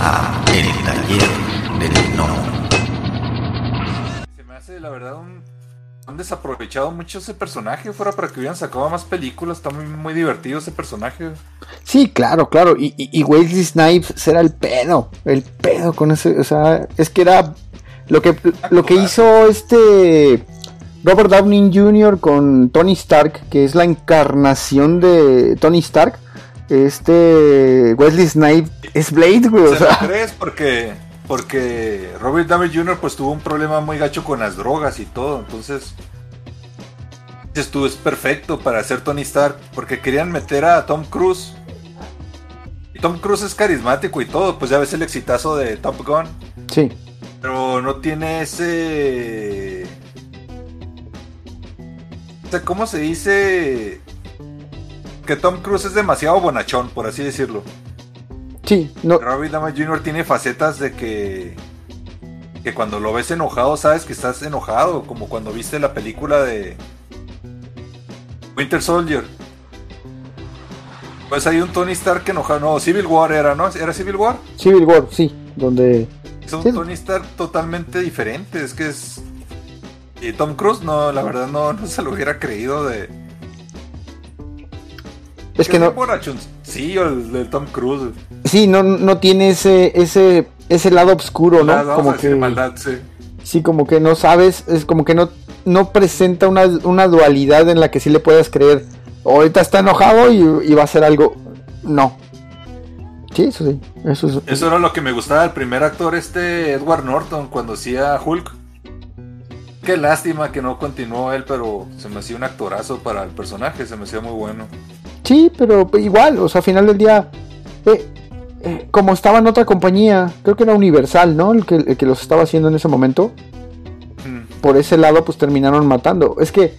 a El Taller del No. Se me hace, la verdad, un. Han desaprovechado mucho ese personaje. Fuera para que hubieran sacado más películas. Está muy, muy divertido ese personaje. Sí, claro, claro. Y, y, y Wesley Snipes era el pedo. El pedo con ese. O sea, es que era. Lo que, lo que hizo este. Robert Downey Jr. con Tony Stark, que es la encarnación de Tony Stark. Este. Wesley Snipes es Blade, güey. O. Porque. Porque Robert Downey Jr. pues tuvo un problema muy gacho con las drogas y todo. Entonces. Dices tú, es perfecto para hacer Tony Stark. Porque querían meter a Tom Cruise. Y Tom Cruise es carismático y todo. Pues ya ves el exitazo de Top Gun. sí. Pero no tiene ese. O sea, ¿cómo se dice? Que Tom Cruise es demasiado bonachón, por así decirlo. Sí, no, Robert Downey Jr. tiene facetas de que. Que cuando lo ves enojado, sabes que estás enojado. Como cuando viste la película de. Winter Soldier. Pues hay un Tony Stark enojado. No, Civil War era, ¿no? ¿Era Civil War? Civil War, sí. Donde. Es un Sí. Tony Stark totalmente diferente. Es que es. Y Tom Cruise, no, la verdad no, no se lo hubiera creído de. Es que no. Sí, o el de Tom Cruise. Sí, no, no tiene ese, ese, ese lado oscuro, ¿no? Vamos como que, maldad, sí. sí, como que no sabes, es como que no, no presenta una, una dualidad en la que sí le puedas creer. Ahorita está enojado y, y va a hacer algo. No. Sí, eso sí. Eso es. Eso era lo que me gustaba del primer actor, este Edward Norton, cuando hacía Hulk. Qué lástima que no continuó él, pero se me hacía un actorazo para el personaje, se me hacía muy bueno. Sí, pero igual, o sea, al final del día, eh, eh, como estaba en otra compañía, creo que era Universal, ¿no? El que, el que los estaba haciendo en ese momento. Mm. por ese lado pues terminaron matando. Es que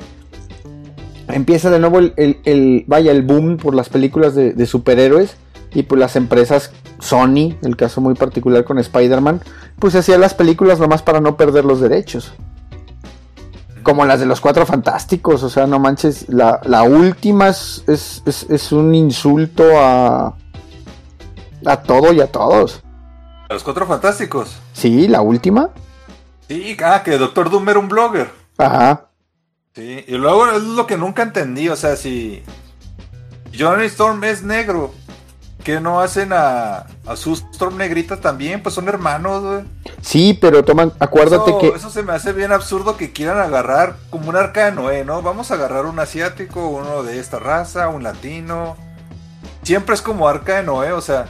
empieza de nuevo el, el- el- vaya, el boom por las películas de, de superhéroes y pues las empresas Sony, el caso muy particular con Spider-Man, pues hacía las películas nomás para no perder los derechos. Como las de los cuatro fantásticos, o sea, no manches, la, la última es, es, es- es un insulto a, a todo y a todos. A los cuatro fantásticos. Sí, la última. Sí, ah, que Doctor Doom era un blogger. Ajá. Sí, y luego es lo que nunca entendí, o sea, si Johnny Storm es negro, ¿qué no hacen a, a su Storm negrita también? Pues son hermanos, güey. Sí, pero toman, acuérdate eso, que... eso se me hace bien absurdo que quieran agarrar como un arca de Noé, ¿no? Vamos a agarrar un asiático, uno de esta raza, un latino. Siempre es como arca de Noé, o sea,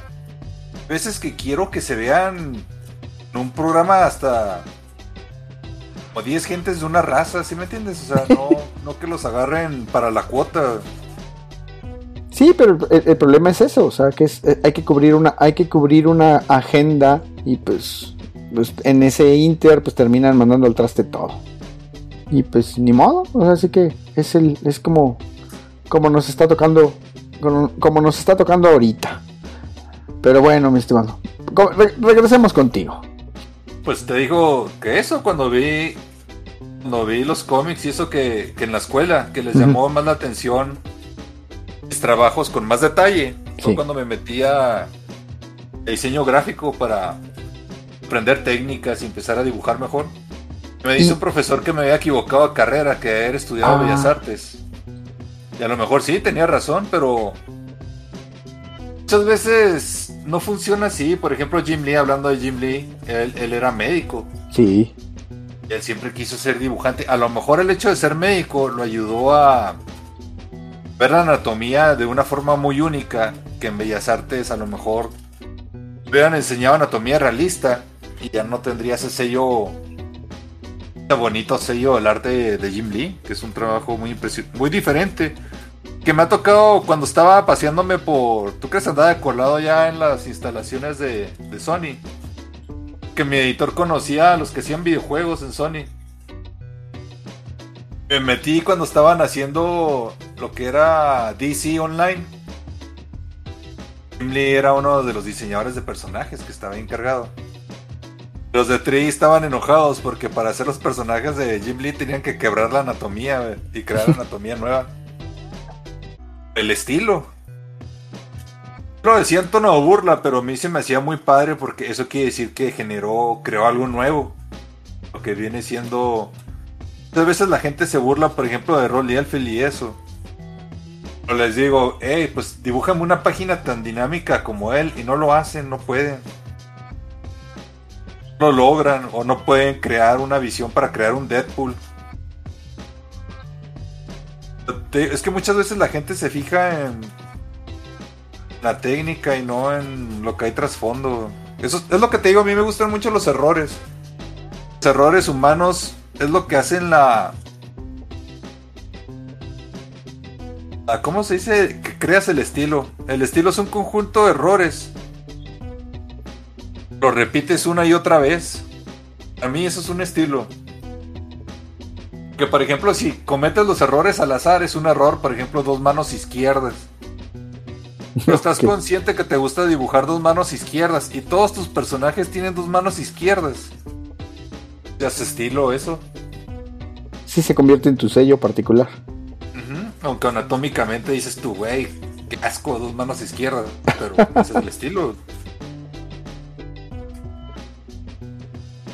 veces que quiero que se vean en un programa hasta como 10 gentes de una raza, ¿sí me entiendes? O sea, no, no que los agarren para la cuota. Sí, pero el, el problema es eso, o sea, que es, eh, hay que cubrir una, hay que cubrir una agenda y pues, pues, en ese inter pues terminan mandando al traste todo. Y pues ni modo, o sea, así que es el, es como, como nos está tocando, como, como nos está tocando ahorita. Pero bueno, mi estimado, re- regresemos contigo. Pues te digo que eso cuando vi cuando vi los cómics y eso que, que en la escuela, que les llamó más la atención mis trabajos con más detalle. Fue cuando me metí a diseño gráfico para aprender técnicas y empezar a dibujar mejor. Me dice un profesor que me había equivocado de carrera, que haber estudiado Ah. Bellas Artes. Y a lo mejor sí, tenía razón, pero muchas veces no funciona así. Por ejemplo, Jim Lee, hablando de Jim Lee, él, él era médico. Sí, Y él siempre quiso ser dibujante. A lo mejor el hecho de ser médico lo ayudó a ver la anatomía de una forma muy única. Que en Bellas Artes a lo mejor hubieran enseñado anatomía realista. Y ya no tendría ese sello. Ese bonito sello del arte de Jim Lee. Que es un trabajo muy. Muy diferente. Que me ha tocado cuando estaba paseándome por. ¿Tú crees andaba de colado ya en las instalaciones de, de Sony? que mi editor conocía a los que hacían videojuegos en Sony. Me metí cuando estaban haciendo lo que era DC Online. Jim Lee era uno de los diseñadores de personajes que estaba encargado. Los de Tree estaban enojados porque para hacer los personajes de Jim Lee tenían que quebrar la anatomía y crear anatomía nueva. El estilo. Lo decía en tono de burla, pero a mí se me hacía muy padre porque eso quiere decir que generó, creó algo nuevo. Lo que viene siendo. Muchas veces la gente se burla, por ejemplo, de Rolly Elfel y eso. Pero les digo, hey, pues dibújame una página tan dinámica como él y no lo hacen, no pueden. No lo logran o no pueden crear una visión para crear un Deadpool. Es que muchas veces la gente se fija en la técnica y no en lo que hay trasfondo. Eso es lo que te digo, a mí me gustan mucho los errores. Los errores humanos es lo que hacen la... la- ¿Cómo se dice? Que creas el estilo. El estilo es un conjunto de errores. Lo repites una y otra vez. A mí eso es un estilo. Que por ejemplo, si cometes los errores al azar, es un error, por ejemplo, dos manos izquierdas. Pero estás consciente que te gusta dibujar dos manos izquierdas y todos tus personajes tienen dos manos izquierdas. Ya es estilo eso. Sí se convierte en tu sello particular. Aunque anatómicamente dices tú, güey, qué asco, dos manos izquierdas. Pero ese es el estilo.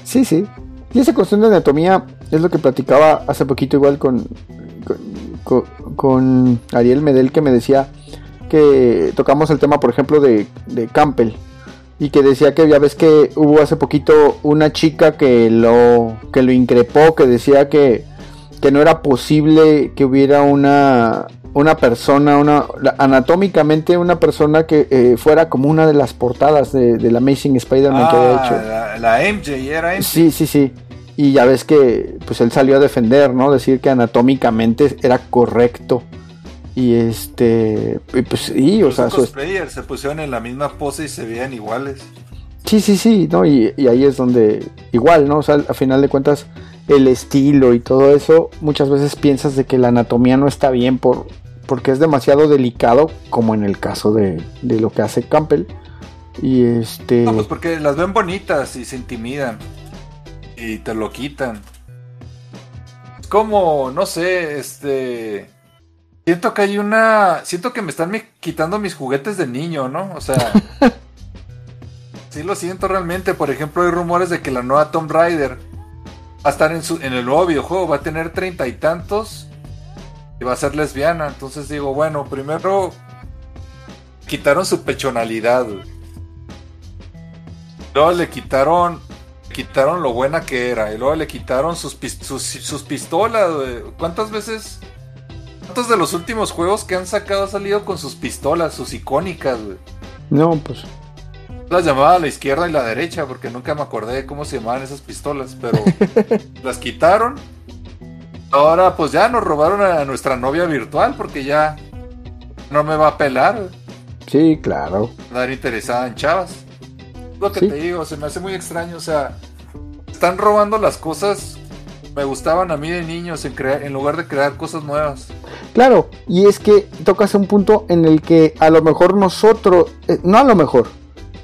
Sí, sí. Y esa cuestión de anatomía es lo que platicaba hace poquito igual con, con, con- con Ariel Medel que me decía que tocamos el tema, por ejemplo, de, de Campbell. Y que decía que ya ves que hubo hace poquito una chica que lo, que lo increpó, que decía que, que no era posible que hubiera una, una persona, una la- anatómicamente una persona que eh, fuera como una de las portadas de, del Amazing Spider-Man que había hecho. Ah, la, la MJ era MJ. Sí, sí, sí. Y ya ves que pues él salió a defender, ¿no? Decir que anatómicamente era correcto. Y este, y pues sí, o sea, su- cosplayers se pusieron en la misma pose y se veían iguales. sí, sí, sí, ¿no? Y, y ahí es donde igual, ¿no? O sea, al final de cuentas el estilo y todo eso, muchas veces piensas de que la anatomía no está bien por porque es demasiado delicado, como en el caso de, de lo que hace Campbell. Y este, No, pues porque las ven bonitas y se intimidan. Y te lo quitan. Es como, no sé, este. Siento que hay una. Siento que me están mi- quitando mis juguetes de niño, ¿no? O sea. sí lo siento realmente. Por ejemplo, hay rumores de que la nueva Tomb Raider va a estar en, su, en el nuevo videojuego. Va a tener treinta y tantos. Y va a ser lesbiana. Entonces digo, bueno, primero. Quitaron su pechonalidad. Luego le quitaron. Quitaron lo buena que era. Y luego le quitaron sus, sus, sus pistolas. güey. ¿Cuántas veces? ¿Cuántos de los últimos juegos que han sacado han salido con sus pistolas, sus icónicas, güey? no, pues Las llamaba a la izquierda y la derecha porque nunca me acordé de cómo se llamaban esas pistolas, pero las quitaron. Ahora pues ya nos robaron a nuestra novia virtual porque ya no me va a pelar, güey. sí, claro. andar interesada en chavas. Lo que Sí. te digo, se me hace muy extraño, o sea, están robando las cosas que me gustaban a mí de niños en lugar de crear cosas nuevas. Claro, y es que tocas un punto en el que a lo mejor nosotros, eh, no a lo mejor,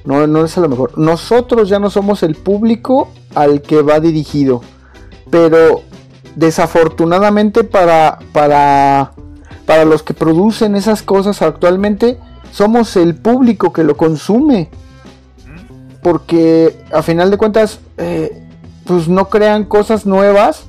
no, no es a lo mejor, nosotros ya no somos el público al que va dirigido, pero desafortunadamente para, para, para los que producen esas cosas actualmente, somos el público que lo consume, porque a final de cuentas, eh, pues no crean cosas nuevas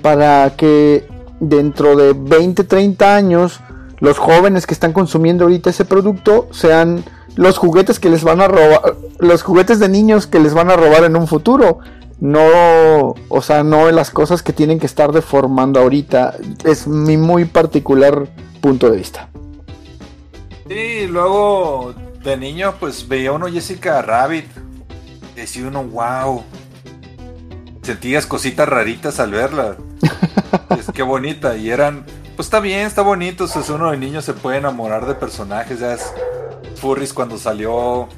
para que dentro de 20, 30 años los jóvenes que están consumiendo ahorita ese producto sean los juguetes que les van a robar, los juguetes de niños que les van a robar en un futuro. No, o sea, no las cosas que tienen que estar deformando ahorita. Es mi muy particular punto de vista. Sí, luego de niño pues veía uno Jessica Rabbit. y Decía uno, wow. Sentías cositas raritas al verla. es que bonita. Y eran, pues está bien, está bonito. O sea, uno de niño se puede enamorar de personajes. Ya es Furries cuando salió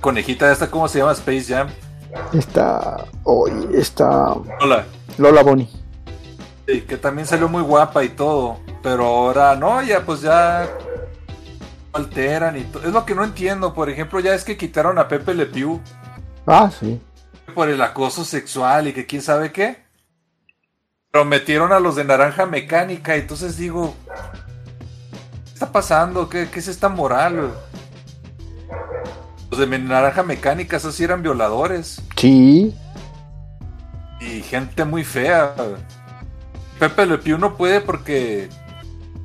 Conejita esta, ¿cómo se llama? Space Jam. Está, hoy está Hola. Lola Bonnie. Sí, que también salió muy guapa y todo. Pero ahora no, ya pues ya alteran y todo. Es lo que no entiendo. Por ejemplo, ya es que quitaron a Pepe Le Pew Ah, sí. Por el acoso sexual y que quién sabe qué. Pero metieron a los de Naranja Mecánica. Y entonces digo, ¿qué está pasando? ¿Qué, qué es esta moral? Los de Naranja Mecánica, esos sí eran violadores. Sí. Y gente muy fea. Pepe Le Pew no puede porque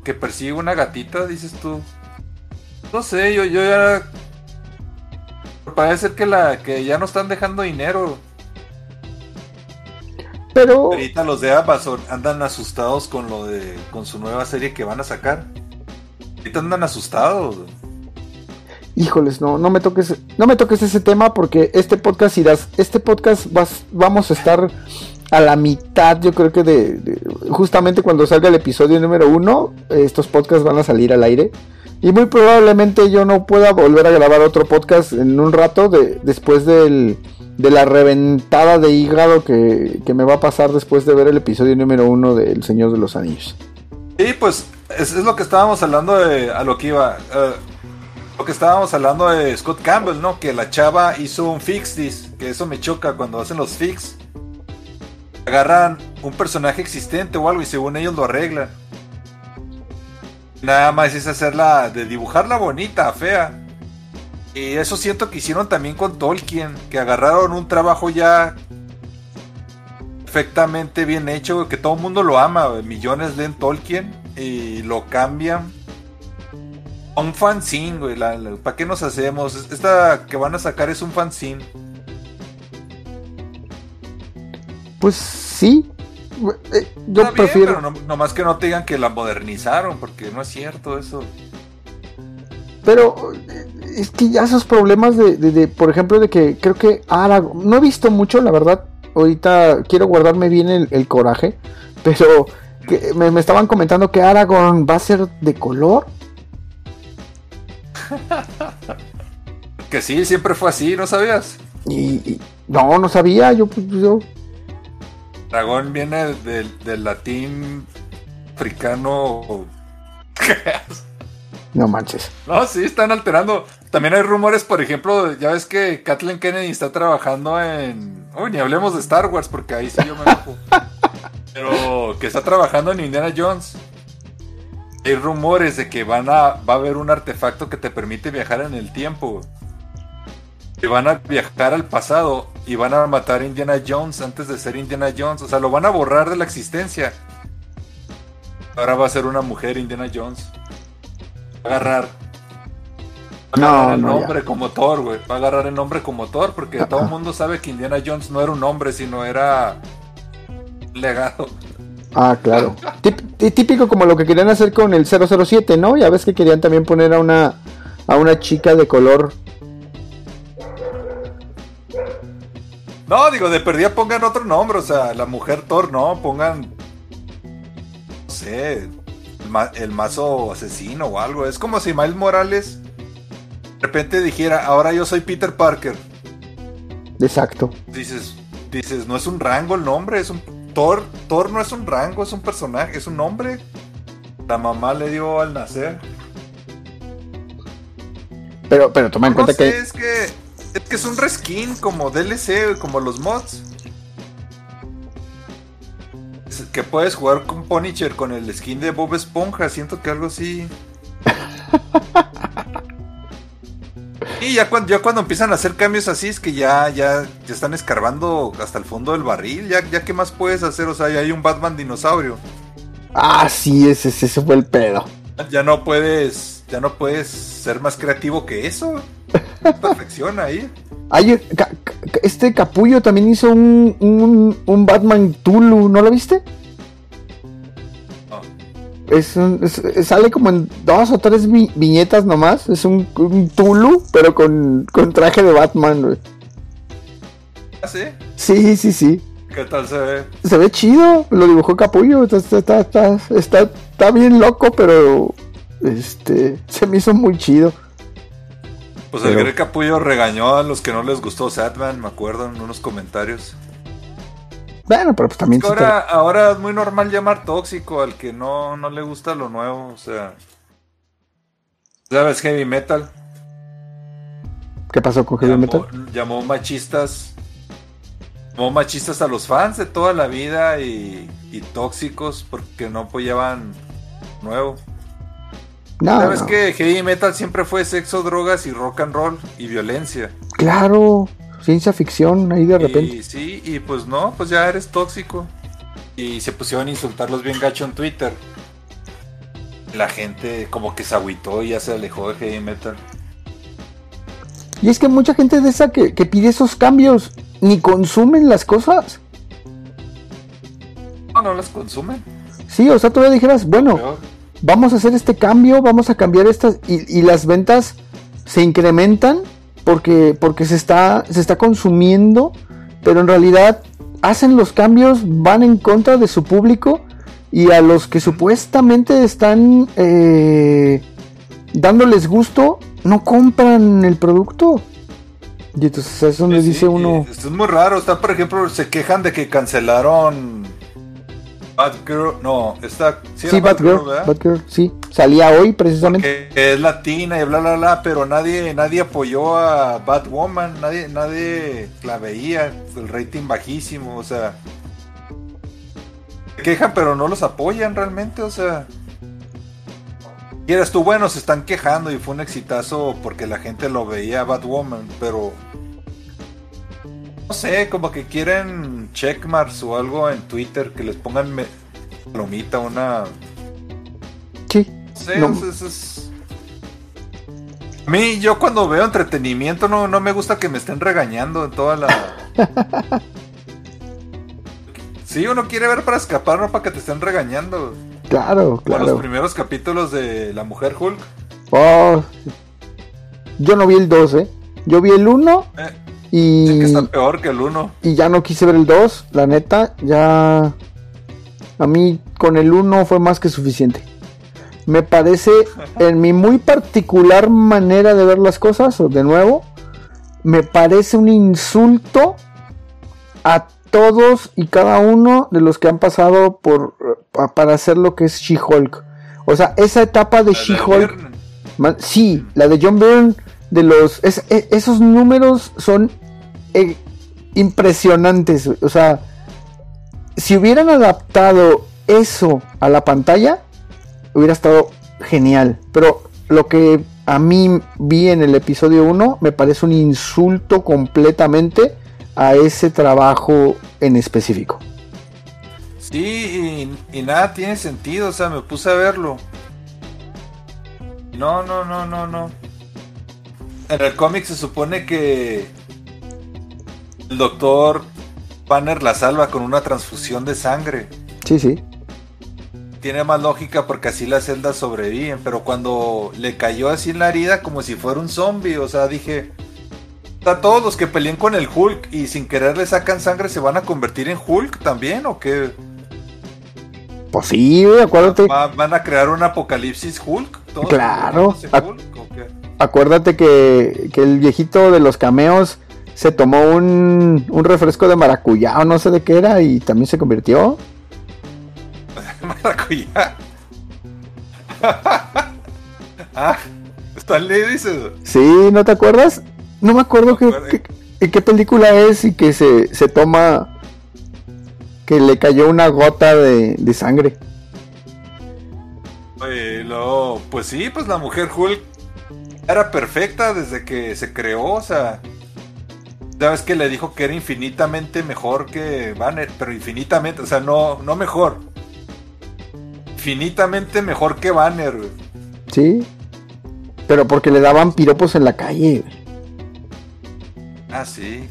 que persigue una gatita, dices tú. No sé, yo, yo ya. Parece que la que ya no están dejando dinero. Pero. Ahorita los de Amazon andan asustados con lo de. con su nueva serie que van a sacar. Ahorita andan asustados. Híjoles, no, no me toques, no me toques ese tema porque este podcast irás, este podcast vas, vamos a estar a la mitad, yo creo que de, justamente cuando salga el episodio número uno, estos podcasts van a salir al aire. Y muy probablemente yo no pueda volver a grabar otro podcast en un rato de, después del, de la reventada de hígado que, me va a pasar después de ver el episodio número uno de El Señor de los Anillos. Y pues es, lo que estábamos hablando de a lo que iba. Eh, lo que estábamos hablando de Scott Campbell, ¿no? Que la chava hizo un fix que eso me choca cuando hacen los fix agarran un personaje existente o algo y según ellos lo arreglan. Nada más es hacerla, de dibujarla bonita, fea. Y eso siento que hicieron también con Tolkien, que agarraron un trabajo ya perfectamente bien hecho, que todo el mundo lo ama, millones leen Tolkien y lo cambian. Un fanzine, güey, ¿para qué nos hacemos? Esta que van a sacar es un fanzine Pues sí. Eh, yo prefiero. pero no, más que no te digan que la modernizaron, porque no es cierto eso. Pero eh, es que ya esos problemas de, por ejemplo, de que creo que Aragorn, no he visto mucho, la verdad, ahorita quiero guardarme bien el, coraje, pero que me, estaban comentando que Aragorn va a ser de color. que sí, siempre fue así, ¿no sabías? Y, no, no sabía, yo, pues, yo Dragón viene del, latín africano. no manches. No, sí, están alterando. También hay rumores, por ejemplo, ya ves que Kathleen Kennedy está trabajando en. Uy, ni hablemos de Star Wars, porque ahí sí yo me dejo. Pero que está trabajando en Indiana Jones. Hay rumores de que van a, va a haber un artefacto que te permite viajar en el tiempo. Que van a viajar al pasado y van a matar a Indiana Jones antes de ser Indiana Jones. O sea, lo van a borrar de la existencia. Ahora va a ser una mujer Indiana Jones. Va a agarrar. Va a agarrar el nombre como Thor, güey. Va a agarrar el nombre como Thor porque todo el mundo sabe que Indiana Jones no era un hombre, sino era legado. Ah, claro. Típico como lo que querían hacer con el 007, ¿no? Ya ves que querían también poner a una a una chica de color No, digo, de perdida pongan otro nombre, o sea, la mujer Thor, no, pongan. No sé, el, mazo asesino o algo. Es como si Miles Morales de repente dijera, ahora yo soy Peter Parker. Exacto. Dices, dices, no es un rango el nombre, es un. Thor, Thor no es un rango, es un personaje, es un nombre. La mamá le dio al nacer. Pero, pero toma en cuenta que. Es que es que es un reskin como DLC, como los mods. que puedes jugar con Punisher con el skin de Bob Esponja. Siento que algo así. y ya cuando, ya cuando empiezan a hacer cambios así es que ya, ya, ya están escarbando hasta el fondo del barril. Ya, ya qué más puedes hacer. O sea, ya hay un Batman dinosaurio. Ah, sí, ese, ese fue el pedo. Ya no puedes. Ya no puedes ser más creativo que eso. Perfección ahí. este Capullo también hizo un, un, Batman Tulu, ¿no lo viste? Es, sale como en dos o tres viñetas nomás. Es un, Tulu, pero con, traje de Batman, ¿Ah, sí? Sí, sí, sí. ¿Qué tal se ve? Se ve chido, lo dibujó Capullo. Está, está, está, está, está bien loco, pero este se me hizo muy chido. Pues el Greg Capullo regañó a los que no les gustó Satman, me acuerdo en unos comentarios. Bueno, pero pues también. ahora, ahora es muy normal llamar tóxico al que no, no le gusta lo nuevo, o sea. ¿Sabes heavy metal? ¿Qué pasó con heavy metal? Llamó machistas. Llamó machistas a los fans de toda la vida y, y tóxicos porque no apoyaban nuevo. No, Sabes no. que heavy metal siempre fue sexo, drogas y rock and roll y violencia. Claro, ciencia ficción ahí de repente. Y sí, y pues no, pues ya eres tóxico. Y se pusieron a insultarlos bien gacho en Twitter. La gente como que se agüitó y ya se alejó de heavy metal. Y es que mucha gente de esa que, que pide esos cambios ni consumen las cosas. No, no las consumen. Sí, o sea, todavía dijeras, bueno. Vamos a hacer este cambio, vamos a cambiar estas y, y las ventas se incrementan porque, porque se, está, se está consumiendo, pero en realidad hacen los cambios, van en contra de su público y a los que supuestamente están eh, dándoles gusto, no compran el producto. Y entonces es donde Sí, dice sí, uno, Esto es muy raro. Está, por ejemplo, se quejan de que cancelaron Batgirl. No, está. sí, era Batgirl, ¿verdad? Batgirl, sí, salía hoy precisamente. Es latina y bla bla bla, pero nadie nadie apoyó a Batwoman, nadie nadie la veía, el rating bajísimo, o sea, se quejan pero no los apoyan realmente, o sea, quieres tú bueno se están quejando y fue un exitazo porque la gente lo veía a Batwoman, pero no sé, como que quieren checkmarks o algo en Twitter que les pongan me- palomita una Sí, Sí, No. es- es- A mí, yo cuando veo entretenimiento no, no me gusta que me estén regañando en toda la... Sí, uno quiere ver para escapar, no para que te estén regañando. claro, Como los claro. primeros capítulos de La Mujer Hulk. Oh, yo no vi el 2, ¿eh? Yo vi el 1 Eh, y, que está peor que el 1. y ya no quise ver el 2, la neta, ya... A mí con el 1 fue más que suficiente. Me parece, en mi muy particular manera de ver las cosas, o de nuevo, me parece un insulto a todos y cada uno de los que han pasado por pa- para hacer lo que es She-Hulk. O sea, esa etapa de She-Hulk Sí, la de John Byrne, de los. e- esos números son eh, impresionantes. O sea, si hubieran adaptado eso a la pantalla, hubiera estado genial. Pero lo que a mí vi en el episodio 1 me parece un insulto completamente a ese trabajo en específico. Sí, y nada tiene sentido, o sea, me puse a verlo. No, no, no, no, no. En el cómic se supone que el doctor Banner la salva con una transfusión de sangre. Sí, sí. Tiene más lógica porque así las celdas sobreviven, pero cuando le cayó así en la herida como si fuera un zombie, o sea, dije, ¿a todos los que peleen con el Hulk y sin querer le sacan sangre se van a convertir en Hulk también o qué? Pues sí, acuérdate. ¿Va- ¿Van a crear un apocalipsis Hulk? ¿Todos Claro. Hulk? Acuérdate que, que el viejito de los cameos se tomó un, un refresco de maracuyá o no sé de qué era y también se convirtió. Maracuyá. ah, Stanley dices. Sí, ¿no te acuerdas? No me acuerdo No qué, película es y que se, se toma que le cayó una gota de, de sangre. Luego, pues sí, pues la mujer Hulk era perfecta desde que se creó, o sea. Sabes que le dijo que era infinitamente mejor que Banner, pero infinitamente, o sea, no, no mejor. Infinitamente mejor que Banner, güey. Sí. Pero porque le daban piropos en la calle. Ah, sí.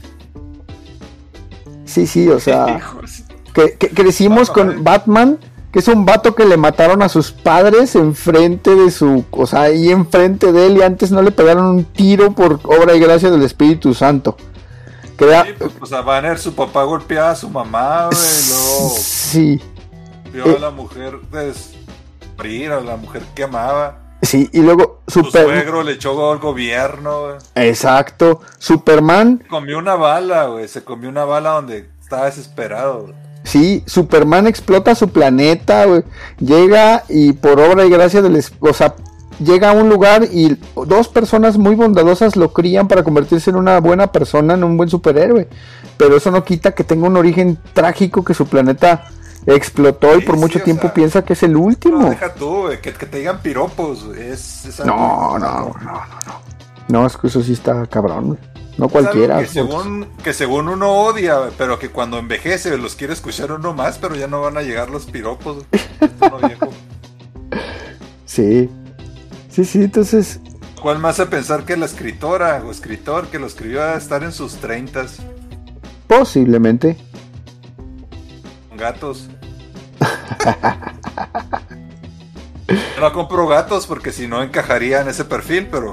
Sí, sí, o sea, que, que crecimos No, no, con eh. Batman, que es un vato que le mataron a sus padres enfrente de su, o sea, ahí enfrente de él y antes no le pegaron un tiro por obra y gracia del Espíritu Santo. Que Sí, pues, pues a Banner su papá golpeaba a su mamá, güey, luego sí, vio Eh. a la mujer morir, a la mujer que amaba. sí, y luego Su suegro le echó al gobierno, güey. exacto, Superman, Comió una bala, güey. Se comió una bala donde estaba desesperado. güey. Sí, Superman explota su planeta, güey. llega y por obra y gracia del, o sea, llega a un lugar y dos personas muy bondadosas lo crían para convertirse en una buena persona, en un buen superhéroe. Pero eso no quita que tenga un origen trágico, que su planeta explotó y por mucho tiempo sea, piensa que es el No, último. deja tú, güey, que, que te digan piropos, es, es algo- No, no, no, no, no. No, es que eso sí está cabrón, güey. No cualquiera. Que según, que según uno odia, pero que cuando envejece los quiere escuchar uno más, pero ya no van a llegar los piropos. viejo. Sí. Sí, sí, entonces. ¿Cuál me hace pensar que la escritora o escritor que lo escribió a estar en sus treintas Posiblemente. gatos? No compro gatos porque si no encajaría en ese perfil, pero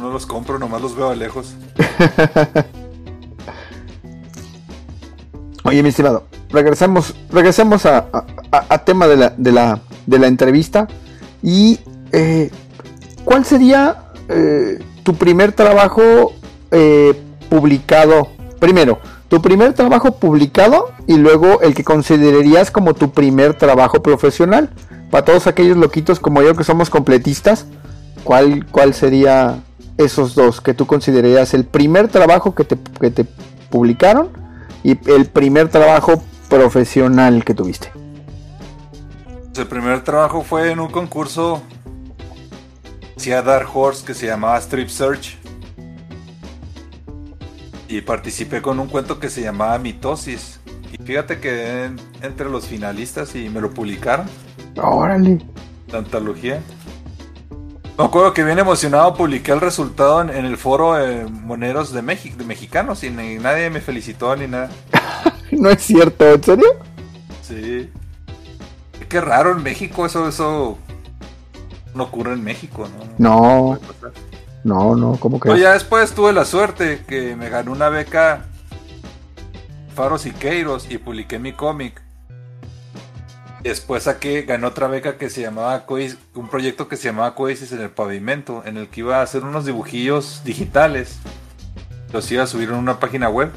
no los compro, nomás los veo de lejos. Oye, mi estimado, a, a- a- a tema de la, de la, de la entrevista. Y eh, ¿cuál sería eh, tu primer trabajo eh, publicado? Primero, tu primer trabajo publicado y luego el que considerarías como tu primer trabajo profesional. Para todos aquellos loquitos como yo que somos completistas, ¿cuál, cuál sería esos dos que tú considerarías el primer trabajo que te, que te publicaron y el primer trabajo profesional que tuviste? El primer trabajo fue en un concurso hacía Dark Horse que se llamaba Strip Search. Y participé con un cuento que se llamaba Mitosis. Y fíjate que en- entre los finalistas y me lo publicaron, Órale. la antología. Me acuerdo que bien emocionado publiqué el resultado en, en el foro de moneros de, México, de mexicanos y ni- nadie me felicitó ni nada. No es cierto, ¿en serio? Sí. Qué raro en México, eso, eso no ocurre en México, ¿no? No, no, no, ¿cómo que? Pero ya después tuve la suerte que me ganó una beca Faros y Queiros y publiqué mi cómic. Después saqué, gané otra beca que se llamaba Cois- un proyecto que se llamaba Coisis en el pavimento, en el que iba a hacer unos dibujillos digitales. Los iba a subir en una página web.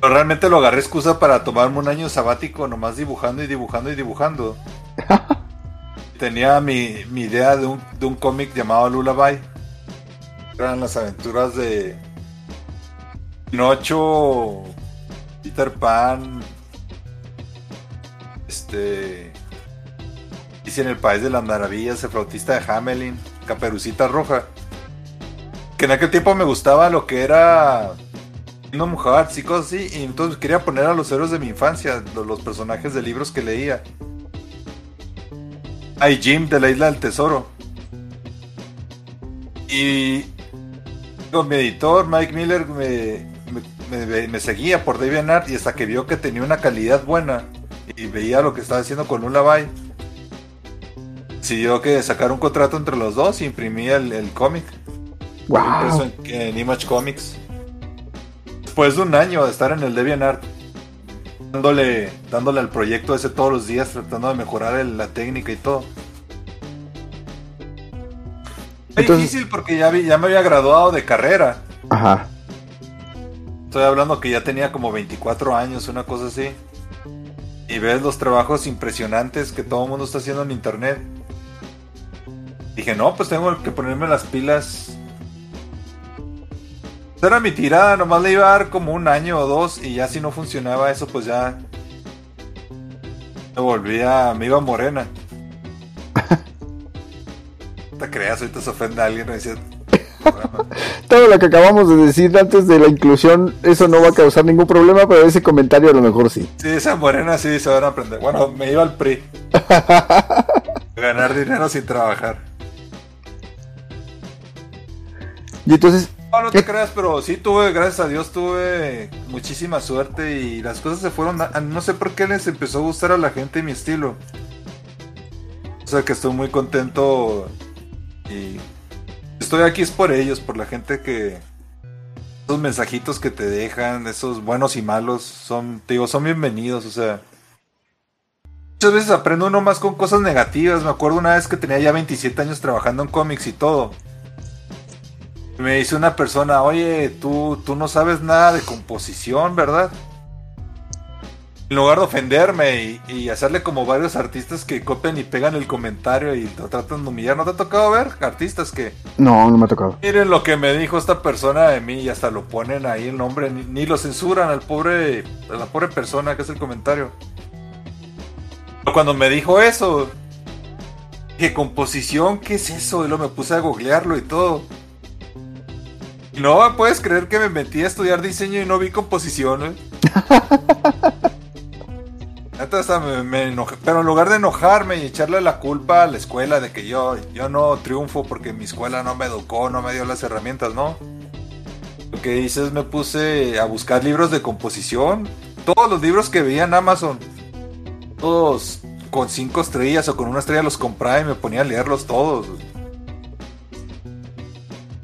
Pero realmente lo agarré excusa para tomarme un año sabático nomás dibujando y dibujando y dibujando. Tenía mi, mi idea de un, de un cómic llamado Lullaby. Eran las aventuras de Pinocho, Peter Pan, este, Alicia en el País de las Maravillas, el flautista de Hamelin, Caperucita Roja. Que en aquel tiempo me gustaba lo que era Kingdom Hearts y cosas así, y entonces quería poner a los héroes de mi infancia, los, personajes de libros que leía. Hay Jim de la Isla del Tesoro. Y con mi editor, Mike Miller, me, me, seguía por DeviantArt y hasta que vio que tenía una calidad buena y veía lo que estaba haciendo con Lullaby, decidió que sacar un contrato entre los dos y imprimía el, el cómic. Wow. en, en Image Comics. Después de un año de estar en el DeviantArt, dándole, dándole al proyecto ese todos los días, tratando de mejorar el- la técnica y todo. Fue Entonces- difícil porque ya, vi- ya me había graduado de carrera. Ajá. Estoy hablando que ya tenía como 24 años, una cosa así. Y ves los trabajos impresionantes que todo el mundo está haciendo en internet. Dije, no, pues tengo que ponerme las pilas. Esa Era mi tirada, nomás le iba a dar como un año o dos y ya si no funcionaba eso, pues ya me volvía, me iba morena. Te creas, ahorita se ofende a alguien y dice. Todo lo que acabamos de decir antes de la inclusión, eso no va a causar ningún problema, pero ese comentario a lo mejor sí. Sí, esa morena sí se van a aprender. Bueno, me iba al PRI. Ganar dinero sin trabajar. Y entonces, No, no te creas, pero sí tuve, gracias a Dios, tuve muchísima suerte y las cosas se fueron. a- no sé por qué les empezó a gustar a la gente mi estilo. O sea que estoy muy contento y estoy aquí es por ellos, por la gente que. Esos mensajitos que te dejan, esos buenos y malos, son, te digo, son bienvenidos, o sea. Muchas veces aprende uno más con cosas negativas. Me acuerdo una vez que tenía ya 27 años trabajando en cómics y todo. Me dice una persona, oye, tú, tú no sabes nada de composición, ¿verdad? En lugar de ofenderme y, y hacerle como varios artistas que copian y pegan el comentario y lo tratan de humillar. ¿No te ha tocado ver artistas que No, no me ha tocado. miren lo que me dijo esta persona de mí y hasta lo ponen ahí el nombre, ni, ni lo censuran al pobre, a la pobre persona que hace el comentario. Cuando me dijo eso, dije, composición, ¿qué es eso? Y luego me puse a googlearlo y todo. No puedes creer que me metí a estudiar diseño y no vi composición, ¿eh? Hasta me, me enojé. Pero en lugar de enojarme y echarle la culpa a la escuela de que yo, yo no triunfo porque mi escuela no me educó, no me dio las herramientas, ¿no? Lo que hice es me puse a buscar libros de composición. Todos los libros que veía en Amazon. Todos con cinco estrellas o con una estrella los compraba y me ponía a leerlos todos.